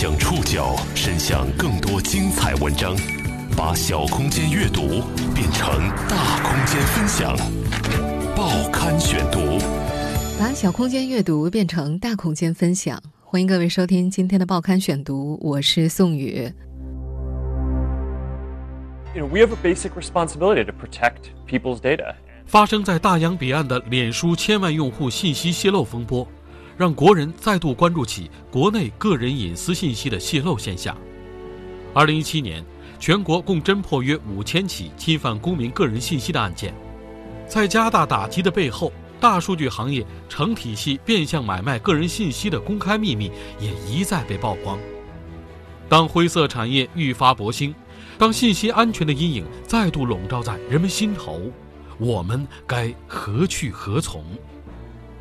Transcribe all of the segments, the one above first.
将触角伸向更多精彩文章，把小空间阅读变成大空间分享。报刊选读，把小空间阅读变成大空间分享。欢迎各位收听今天的报刊选读，我是宋宇。You know, we have a basic responsibility to protect people's data. 发生在大洋彼岸的脸书千万用户信息泄露风波。让国人再度关注起国内个人隐私信息的泄露现象。二零一七年，全国共侦破约五千起侵犯公民个人信息的案件。在加大打击的背后，大数据行业成体系变相买卖个人信息的公开秘密也一再被曝光。当灰色产业愈发勃兴，当信息安全的阴影再度笼罩在人们心头，我们该何去何从？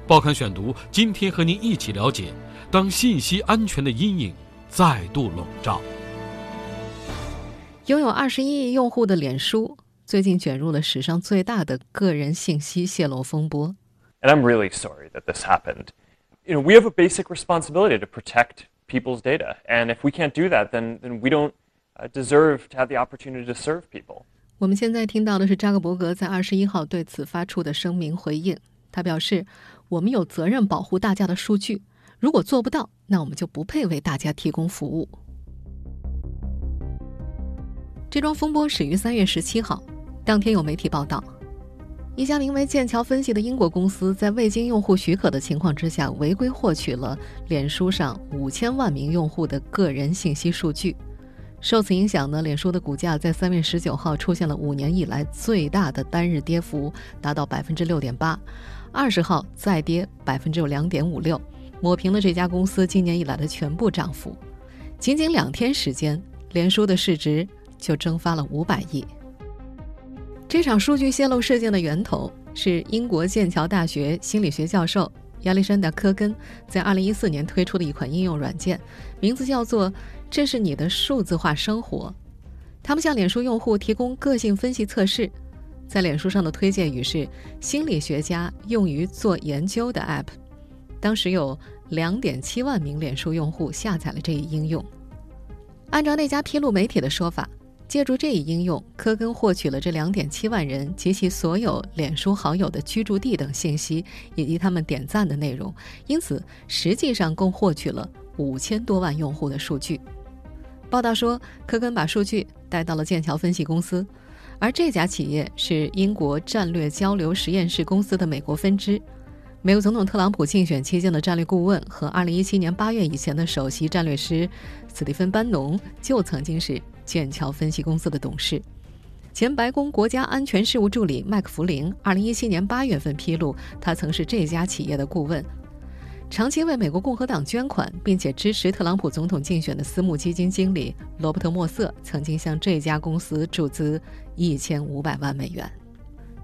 报刊选读，今天和您一起了解，当信息安全的阴影再度笼罩。拥有二十一亿用户的脸书，最近卷入了史上最大的个人信息泄露风波。And I'm really sorry that this happened. You know, we have a basic responsibility to protect people's data, and if we can't do that, then then we don't deserve to have the opportunity to serve people. 我们现在听到的是扎克伯格在二十一号对此发出的声明回应。他表示。我们有责任保护大家的数据，如果做不到，那我们就不配为大家提供服务。这桩风波始于三月十七号，当天有媒体报道，一家名为剑桥分析的英国公司在未经用户许可的情况之下，违规获取了脸书上五千万名用户的个人信息数据。受此影响呢，脸书的股价在三月十九号出现了五年以来最大的单日跌幅，达到百分之六点八。二十号再跌百分之有两点五六，抹平了这家公司今年以来的全部涨幅。仅仅两天时间，脸书的市值就蒸发了五百亿。这场数据泄露事件的源头是英国剑桥大学心理学教授亚历山大·科根在二零一四年推出的一款应用软件，名字叫做“这是你的数字化生活”。他们向脸书用户提供个性分析测试。在脸书上的推荐语是“心理学家用于做研究的 App”。当时有两点七万名脸书用户下载了这一应用。按照那家披露媒体的说法，借助这一应用，科根获取了这两点七万人及其所有脸书好友的居住地等信息，以及他们点赞的内容。因此，实际上共获取了五千多万用户的数据。报道说，科根把数据带到了剑桥分析公司。而这家企业是英国战略交流实验室公司的美国分支。美国总统特朗普竞选期间的战略顾问和2017年8月以前的首席战略师斯蒂芬·班农就曾经是剑桥分析公司的董事。前白宫国家安全事务助理麦克弗林2017年8月份披露，他曾是这家企业的顾问。长期为美国共和党捐款，并且支持特朗普总统竞选的私募基金经理罗伯特·莫瑟曾经向这家公司注资一千五百万美元。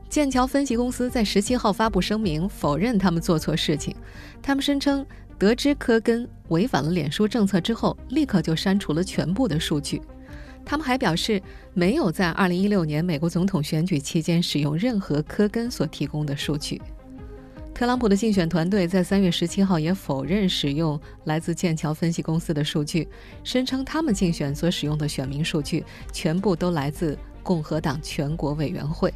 剑桥分析公司在十七号发布声明，否认他们做错事情。他们声称，得知科根违反了脸书政策之后，立刻就删除了全部的数据。他们还表示，没有在二零一六年美国总统选举期间使用任何科根所提供的数据。特朗普的竞选团队在三月十七号也否认使用来自剑桥分析公司的数据，声称他们竞选所使用的选民数据全部都来自共和党全国委员会。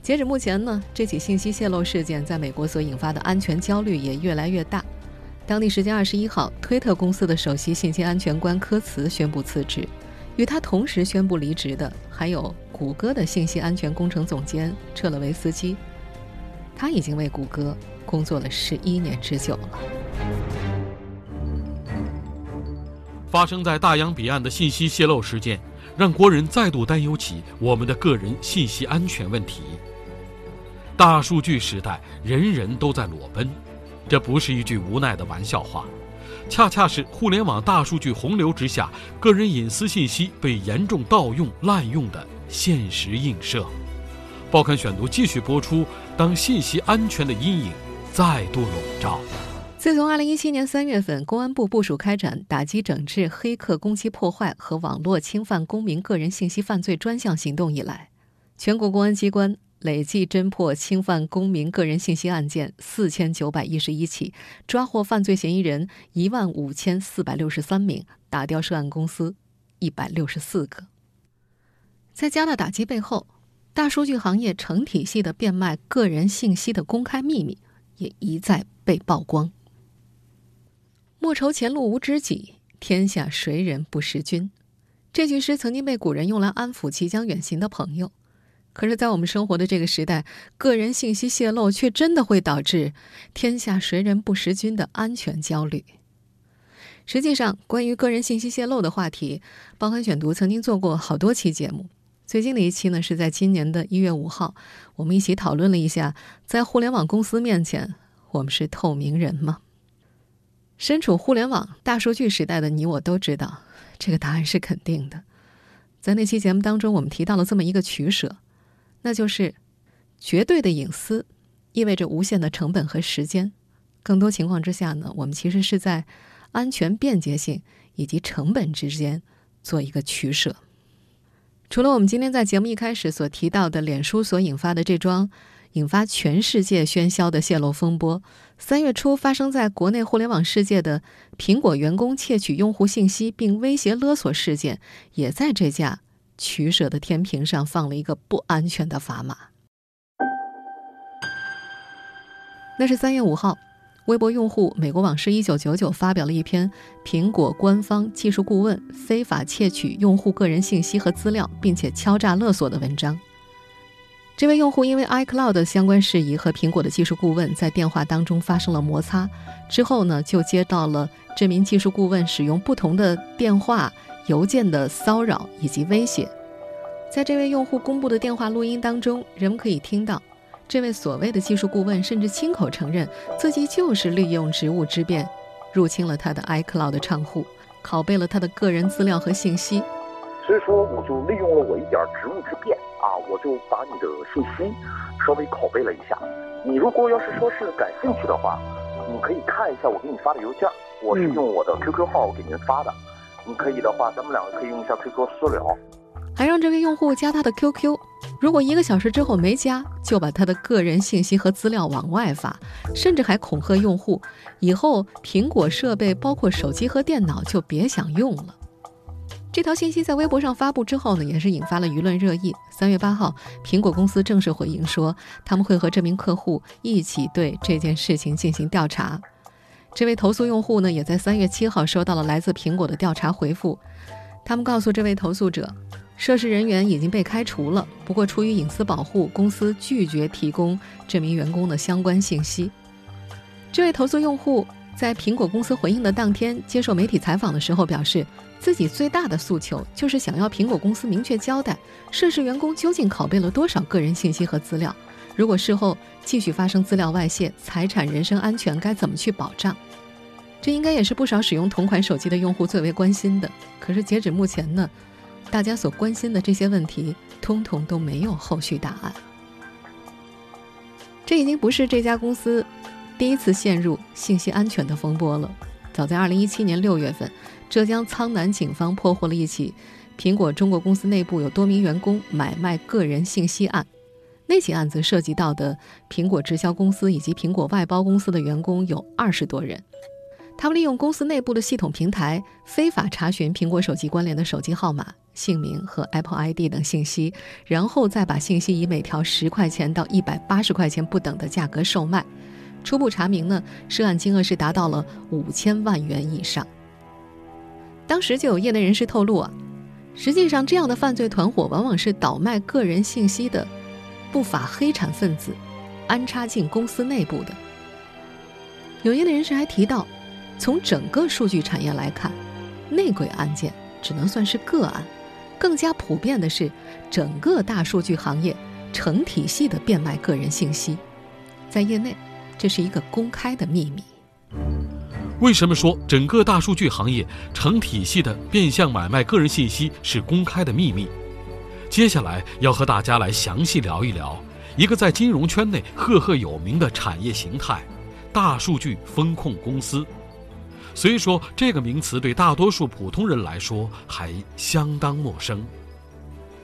截止目前呢，这起信息泄露事件在美国所引发的安全焦虑也越来越大。当地时间二十一号，推特公司的首席信息安全官科茨宣布辞职，与他同时宣布离职的还有谷歌的信息安全工程总监彻勒维斯基。他已经为谷歌工作了十一年之久了。发生在大洋彼岸的信息泄露事件，让国人再度担忧起我们的个人信息安全问题。大数据时代，人人都在裸奔，这不是一句无奈的玩笑话，恰恰是互联网大数据洪流之下，个人隐私信息被严重盗用滥用的现实映射。报刊选读继续播出。当信息安全的阴影再度笼罩。自从2017年3月份，公安部部署开展打击整治黑客攻击破坏和网络侵犯公民个人信息犯罪专项行动以来，全国公安机关累计侦破侵犯公民个人信息案件四千九百一十一起，抓获犯罪嫌疑人一万五千四百六十三名，打掉涉案公司一百六十四个。在加大打击背后，大数据行业成体系的变卖个人信息的公开秘密也一再被曝光。莫愁前路无知己，天下谁人不识君。这句诗曾经被古人用来安抚即将远行的朋友，可是，在我们生活的这个时代，个人信息泄露却真的会导致“天下谁人不识君”的安全焦虑。实际上，关于个人信息泄露的话题，报刊选读曾经做过好多期节目。最近的一期呢，是在今年的一月五号，我们一起讨论了一下，在互联网公司面前，我们是透明人吗？身处互联网大数据时代的你我都知道。这个答案是肯定的，在那期节目当中，我们提到了这么一个取舍，那就是绝对的隐私意味着无限的成本和时间。更多情况之下呢，我们其实是在安全、便捷性以及成本之间做一个取舍。除了我们今天在节目一开始所提到的脸书所引发的这桩。引发全世界喧嚣的泄露风波，三月初发生在国内互联网世界的苹果员工窃取用户信息并威胁勒索事件，也在这架取舍的天平上放了一个不安全的砝码。那是三月五号，微博用户美国往事一九九九发表了一篇苹果官方技术顾问非法窃取用户个人信息和资料，并且敲诈勒索的文章。这位用户因为 iCloud 相关事宜和苹果的技术顾问在电话当中发生了摩擦，之后呢，就接到了这名技术顾问使用不同的电话、邮件的骚扰以及威胁。在这位用户公布的电话录音当中，人们可以听到，这位所谓的技术顾问甚至亲口承认自己就是利用职务之便，入侵了他的 iCloud 账户，拷贝了他的个人资料和信息。所以说，我就利用了我一点职务之便啊，我就把你的信息稍微拷贝了一下。你如果要是说是感兴趣的话，你可以看一下我给你发的邮件，我是用我的 QQ 号给您发的。你可以的话，咱们两个可以用一下 QQ 私聊。还让这位用户加他的 QQ，如果一个小时之后没加，就把他的个人信息和资料往外发，甚至还恐吓用户，以后苹果设备包括手机和电脑就别想用了。这条信息在微博上发布之后呢，也是引发了舆论热议。三月八号，苹果公司正式回应说，他们会和这名客户一起对这件事情进行调查。这位投诉用户呢，也在三月七号收到了来自苹果的调查回复。他们告诉这位投诉者，涉事人员已经被开除了，不过出于隐私保护，公司拒绝提供这名员工的相关信息。这位投诉用户在苹果公司回应的当天接受媒体采访的时候表示。自己最大的诉求就是想要苹果公司明确交代涉事员工究竟拷贝了多少个人信息和资料。如果事后继续发生资料外泄，财产、人身安全该怎么去保障？这应该也是不少使用同款手机的用户最为关心的。可是截止目前呢，大家所关心的这些问题，通通都没有后续答案。这已经不是这家公司第一次陷入信息安全的风波了。早在2017年6月份。浙江苍南警方破获了一起苹果中国公司内部有多名员工买卖个人信息案。那起案子涉及到的苹果直销公司以及苹果外包公司的员工有二十多人。他们利用公司内部的系统平台，非法查询苹果手机关联的手机号码、姓名和 Apple ID 等信息，然后再把信息以每条十块钱到一百八十块钱不等的价格售卖。初步查明呢，涉案金额是达到了五千万元以上。当时就有业内人士透露啊，实际上这样的犯罪团伙往往是倒卖个人信息的不法黑产分子，安插进公司内部的。有业内人士还提到，从整个数据产业来看，内鬼案件只能算是个案，更加普遍的是整个大数据行业成体系的变卖个人信息，在业内这是一个公开的秘密。为什么说整个大数据行业成体系的变相买卖个人信息是公开的秘密？接下来要和大家来详细聊一聊一个在金融圈内赫赫有名的产业形态——大数据风控公司。虽说这个名词对大多数普通人来说还相当陌生，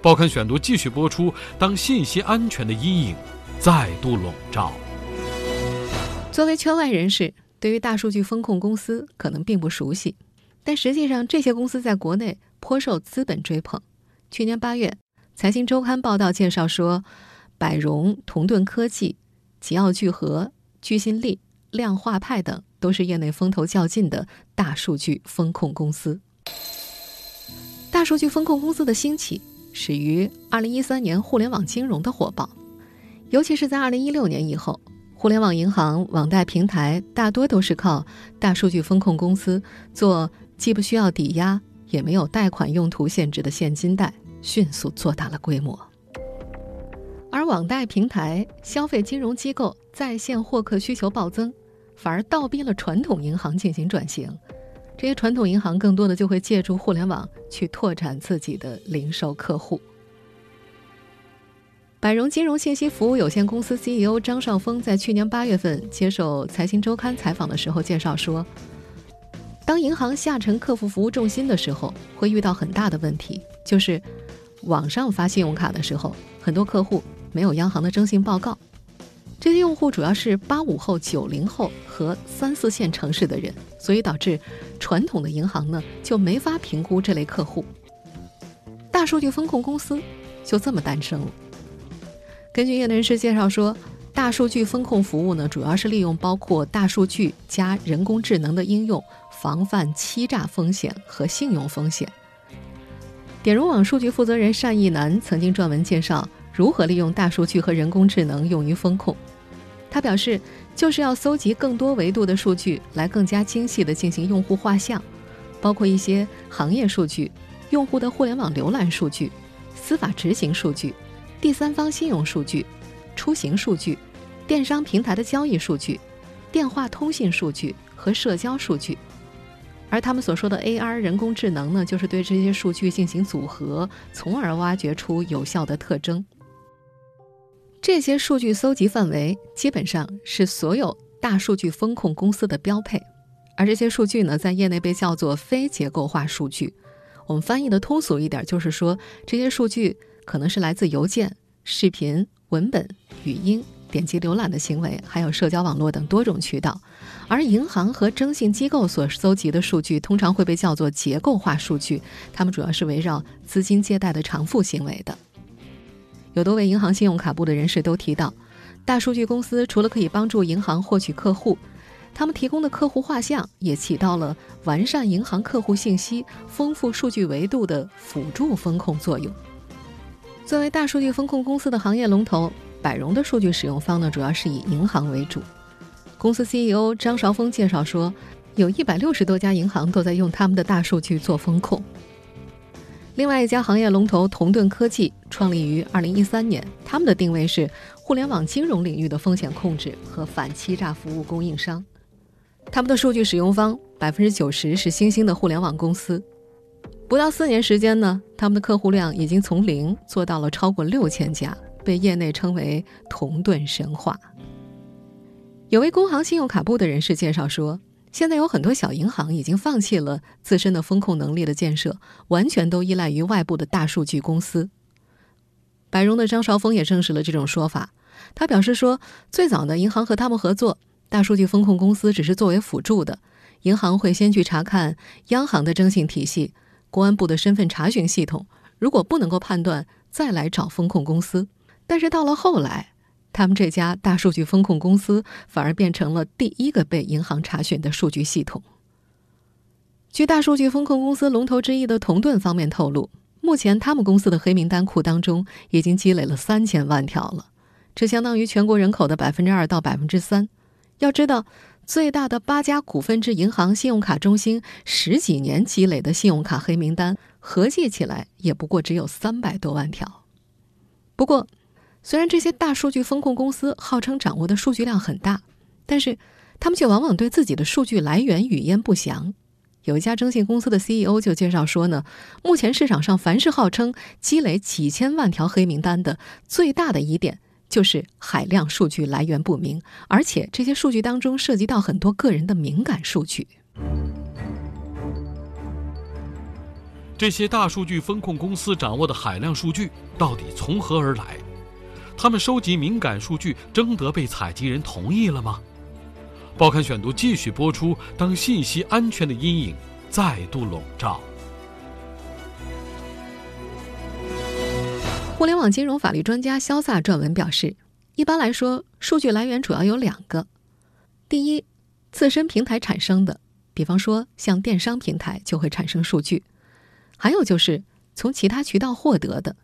报刊选读继续播出。当信息安全的阴影再度笼罩，作为圈外人士，对于大数据风控公司可能并不熟悉，但实际上这些公司在国内颇受资本追捧。去年八月，《财经周刊》报道介绍说，百荣、同盾科技、吉奥聚合、聚信力、量化派等都是业内风头较劲的大数据风控公司。大数据风控公司的兴起。始于2013年互联网金融的火爆，尤其是在2016年以后，互联网银行、网贷平台大多都是靠大数据风控公司做既不需要抵押，也没有贷款用途限制的现金贷，迅速做大了规模。而网贷平台、消费金融机构在线获客需求暴增，反而倒逼了传统银行进行转型。这些传统银行更多的就会借助互联网去拓展自己的零售客户。百荣金融信息服务有限公司 CEO 张少峰在去年八月份接受《财经周刊》采访的时候介绍说，当银行下沉客户服务重心的时候，会遇到很大的问题，就是网上发信用卡的时候，很多客户没有央行的征信报告。这些用户主要是八五后、九零后和三四线城市的人，所以导致传统的银行呢就没法评估这类客户。大数据风控公司就这么诞生了。根据业内人士介绍说，大数据风控服务呢主要是利用包括大数据加人工智能的应用，防范欺诈风险和信用风险。点融网数据负责人单义南曾经撰文介绍如何利用大数据和人工智能用于风控。他表示，就是要搜集更多维度的数据，来更加精细地进行用户画像，包括一些行业数据、用户的互联网浏览数据、司法执行数据、第三方信用数据、出行数据、电商平台的交易数据、电话通信数据和社交数据。而他们所说的 AR 人工智能呢，就是对这些数据进行组合，从而挖掘出有效的特征。这些数据搜集范围基本上是所有大数据风控公司的标配，而这些数据呢，在业内被叫做非结构化数据。我们翻译的通俗一点，就是说这些数据可能是来自邮件、视频、文本、语音、点击浏览的行为，还有社交网络等多种渠道。而银行和征信机构所搜集的数据，通常会被叫做结构化数据，它们主要是围绕资金借贷的偿付行为的。有多位银行信用卡部的人士都提到，大数据公司除了可以帮助银行获取客户，他们提供的客户画像也起到了完善银行客户信息、丰富数据维度的辅助风控作用。作为大数据风控公司的行业龙头，百荣的数据使用方呢，主要是以银行为主。公司 CEO 张韶峰介绍说，有一百六十多家银行都在用他们的大数据做风控。另外一家行业龙头同盾科技创立于二零一三年，他们的定位是互联网金融领域的风险控制和反欺诈服务供应商。他们的数据使用方百分之九十是新兴的互联网公司，不到四年时间呢，他们的客户量已经从零做到了超过六千家，被业内称为“同盾神话”。有位工行信用卡部的人士介绍说。现在有很多小银行已经放弃了自身的风控能力的建设，完全都依赖于外部的大数据公司。百荣的张少峰也证实了这种说法。他表示说，最早的银行和他们合作，大数据风控公司只是作为辅助的。银行会先去查看央行的征信体系、公安部的身份查询系统，如果不能够判断，再来找风控公司。但是到了后来，他们这家大数据风控公司反而变成了第一个被银行查询的数据系统。据大数据风控公司龙头之一的同盾方面透露，目前他们公司的黑名单库当中已经积累了三千万条了，这相当于全国人口的百分之二到百分之三。要知道，最大的八家股份制银行信用卡中心十几年积累的信用卡黑名单，合计起来也不过只有三百多万条。不过，虽然这些大数据风控公司号称掌握的数据量很大，但是他们却往往对自己的数据来源语焉不详。有一家征信公司的 CEO 就介绍说呢，目前市场上凡是号称积累几千万条黑名单的，最大的疑点就是海量数据来源不明，而且这些数据当中涉及到很多个人的敏感数据。这些大数据风控公司掌握的海量数据到底从何而来？他们收集敏感数据，征得被采集人同意了吗？报刊选读继续播出。当信息安全的阴影再度笼罩，互联网金融法律专家肖萨撰文表示，一般来说，数据来源主要有两个：第一，自身平台产生的，比方说像电商平台就会产生数据；还有就是从其他渠道获得的。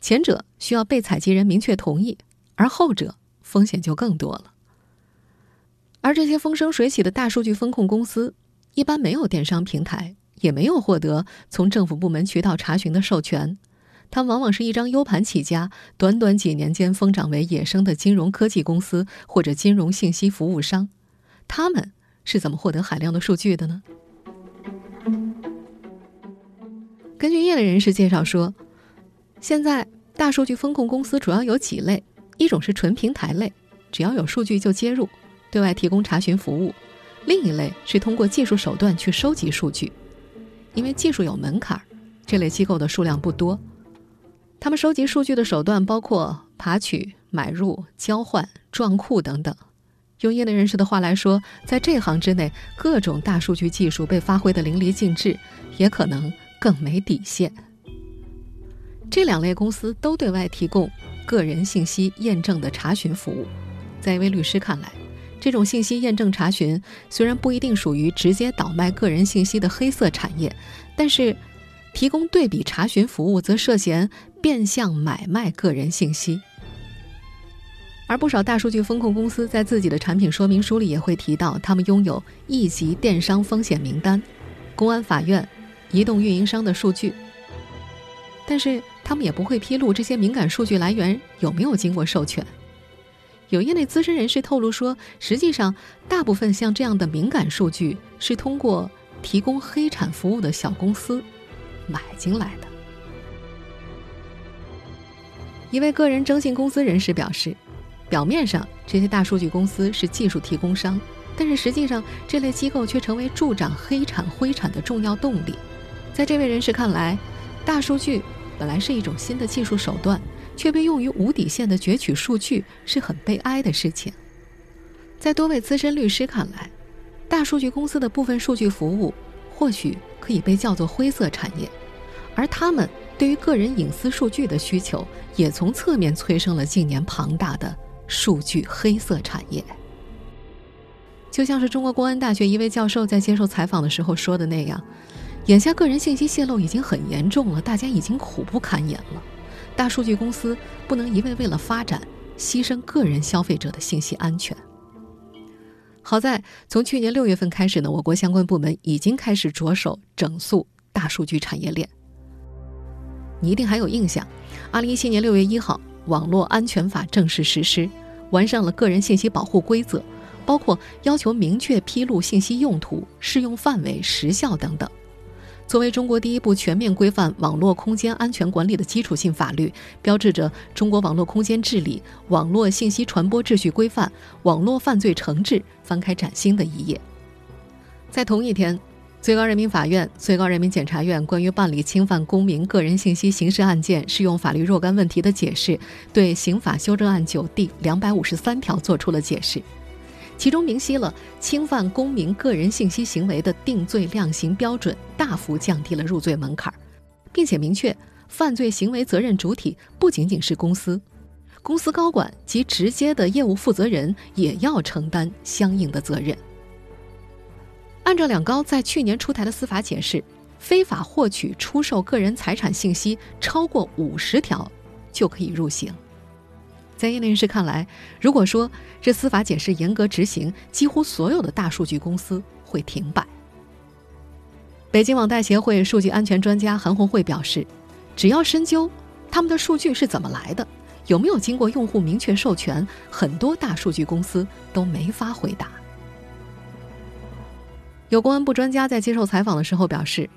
前者需要被采集人明确同意，而后者风险就更多了。而这些风生水起的大数据风控公司，一般没有电商平台，也没有获得从政府部门渠道查询的授权，它往往是一张 U 盘起家，短短几年间疯长为野生的金融科技公司或者金融信息服务商。他们是怎么获得海量的数据的呢？根据业内人士介绍说。现在，大数据风控公司主要有几类：一种是纯平台类，只要有数据就接入，对外提供查询服务；另一类是通过技术手段去收集数据，因为技术有门槛，这类机构的数量不多。他们收集数据的手段包括爬取、买入、交换、撞库等等。用业内人士的话来说，在这行之内，各种大数据技术被发挥得淋漓尽致，也可能更没底线。这两类公司都对外提供个人信息验证的查询服务。在一位律师看来，这种信息验证查询虽然不一定属于直接倒卖个人信息的黑色产业，但是提供对比查询服务则涉嫌变相买卖个人信息。而不少大数据风控公司在自己的产品说明书里也会提到，他们拥有一级电商风险名单、公安、法院、移动运营商的数据，但是。他们也不会披露这些敏感数据来源有没有经过授权。有业内资深人士透露说，实际上大部分像这样的敏感数据是通过提供黑产服务的小公司买进来的。一位个人征信公司人士表示，表面上这些大数据公司是技术提供商，但是实际上这类机构却成为助长黑产灰产的重要动力。在这位人士看来，大数据。本来是一种新的技术手段，却被用于无底线的攫取数据，是很悲哀的事情。在多位资深律师看来，大数据公司的部分数据服务或许可以被叫做灰色产业，而他们对于个人隐私数据的需求，也从侧面催生了近年庞大的数据黑色产业。就像是中国公安大学一位教授在接受采访的时候说的那样。眼下个人信息泄露已经很严重了，大家已经苦不堪言了。大数据公司不能一味为了发展牺牲个人消费者的信息安全。好在从去年六月份开始呢，我国相关部门已经开始着手整肃大数据产业链。你一定还有印象，二零一七年六月一号，网络安全法正式实施，完善了个人信息保护规则，包括要求明确披露信息用途、适用范围、时效等等。作为中国第一部全面规范网络空间安全管理的基础性法律，标志着中国网络空间治理、网络信息传播秩序规范、网络犯罪惩治翻开崭新的一页。在同一天，最高人民法院、最高人民检察院关于办理侵犯公民个人信息刑事案件适用法律若干问题的解释，对刑法修正案九第两百五十三条作出了解释。其中明晰了侵犯公民个人信息行为的定罪量刑标准，大幅降低了入罪门槛，并且明确犯罪行为责任主体不仅仅是公司，公司高管及直接的业务负责人也要承担相应的责任。按照两高在去年出台的司法解释，非法获取、出售个人财产信息超过五十条，就可以入刑。在业内人士看来，如果说这司法解释严格执行，几乎所有的大数据公司会停摆。北京网贷协会数据安全专家韩红慧表示，只要深究他们的数据是怎么来的，有没有经过用户明确授权，很多大数据公司都没法回答。有公安部专家在接受采访的时候表示，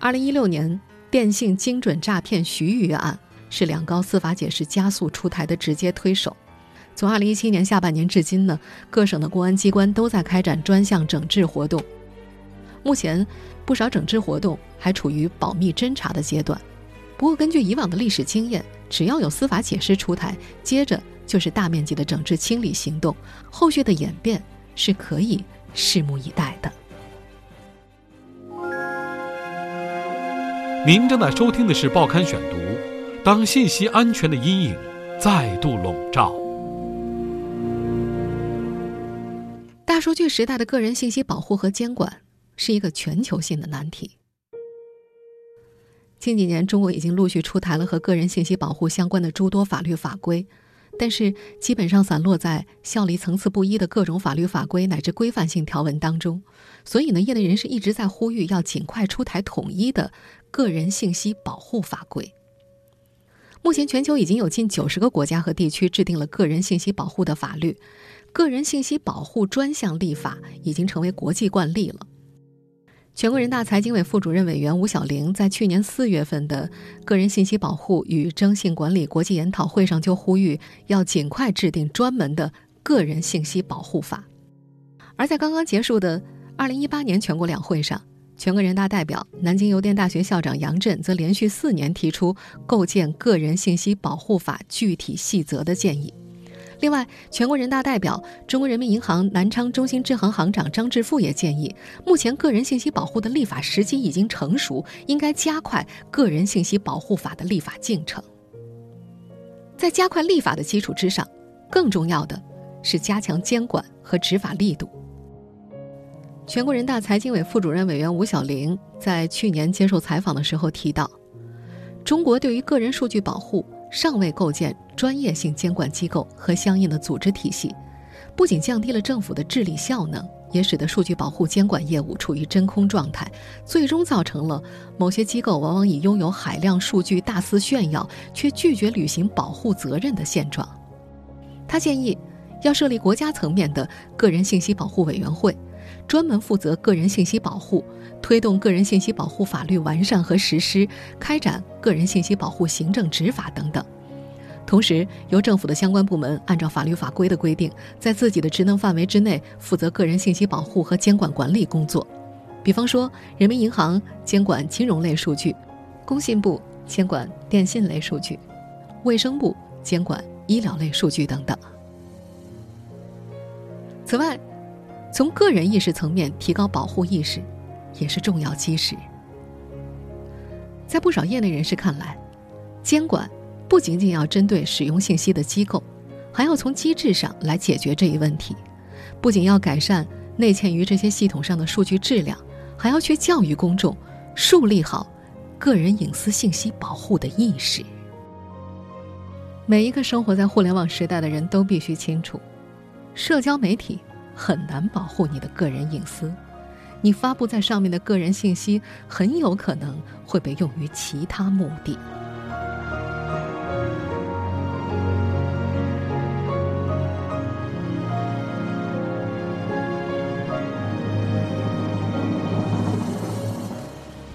二零一六年电信精准诈骗徐玉案。是两高司法解释加速出台的直接推手。从二零一七年下半年至今呢，各省的公安机关都在开展专项整治活动。目前，不少整治活动还处于保密侦查的阶段。不过，根据以往的历史经验，只要有司法解释出台，接着就是大面积的整治清理行动，后续的演变是可以拭目以待的。您正在收听的是《报刊选读》，当信息安全的阴影再度笼罩，大数据时代的个人信息保护和监管是一个全球性的难题。近几年，中国已经陆续出台了和个人信息保护相关的诸多法律法规，但是基本上散落在效力层次不一的各种法律法规乃至规范性条文当中。所以呢，业内人士一直在呼吁要尽快出台统一的个人信息保护法规。目前，全球已经有近九十个国家和地区制定了个人信息保护的法律，个人信息保护专项立法已经成为国际惯例了。全国人大财经委副主任委员吴晓玲在去年四月份的个人信息保护与征信管理国际研讨会上就呼吁，要尽快制定专门的个人信息保护法。而在刚刚结束的二零一八年全国两会上，全国人大代表、南京邮电大学校长杨震则连续四年提出构建个人信息保护法具体细则的建议。另外，全国人大代表、中国人民银行南昌中心支行行长张志富也建议，目前个人信息保护的立法时机已经成熟，应该加快个人信息保护法的立法进程。在加快立法的基础之上，更重要的是加强监管和执法力度。全国人大财经委副主任委员吴晓玲在去年接受采访的时候提到，中国对于个人数据保护尚未构建。专业性监管机构和相应的组织体系，不仅降低了政府的治理效能，也使得数据保护监管业务处于真空状态，最终造成了某些机构往往以拥有海量数据大肆炫耀，却拒绝履行保护责任的现状。他建议要设立国家层面的个人信息保护委员会，专门负责个人信息保护，推动个人信息保护法律完善和实施，开展个人信息保护行政执法等等。同时，由政府的相关部门按照法律法规的规定，在自己的职能范围之内负责个人信息保护和监管管理工作。比方说，人民银行监管金融类数据，工信部监管电信类数据，卫生部监管医疗类数据等等。此外，从个人意识层面提高保护意识，也是重要基石。在不少业内人士看来，监管。不仅仅要针对使用信息的机构，还要从机制上来解决这一问题。不仅要改善内嵌于这些系统上的数据质量，还要去教育公众，树立好个人隐私信息保护的意识。每一个生活在互联网时代的人都必须清楚，社交媒体很难保护你的个人隐私，你发布在上面的个人信息很有可能会被用于其他目的。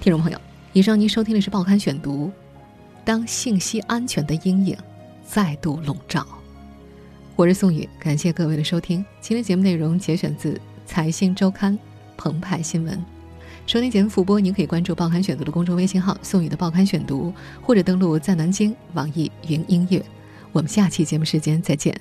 听众朋友，以上您收听的是《报刊选读》。当信息安全的阴影再度笼罩，我是宋宇，感谢各位的收听。今天节目内容节选自《财新周刊》澎湃新闻。收听节目复播，您可以关注《报刊选读》的公众微信号“宋宇的报刊选读”，或者登录在南京网易云音乐。我们下期节目时间再见。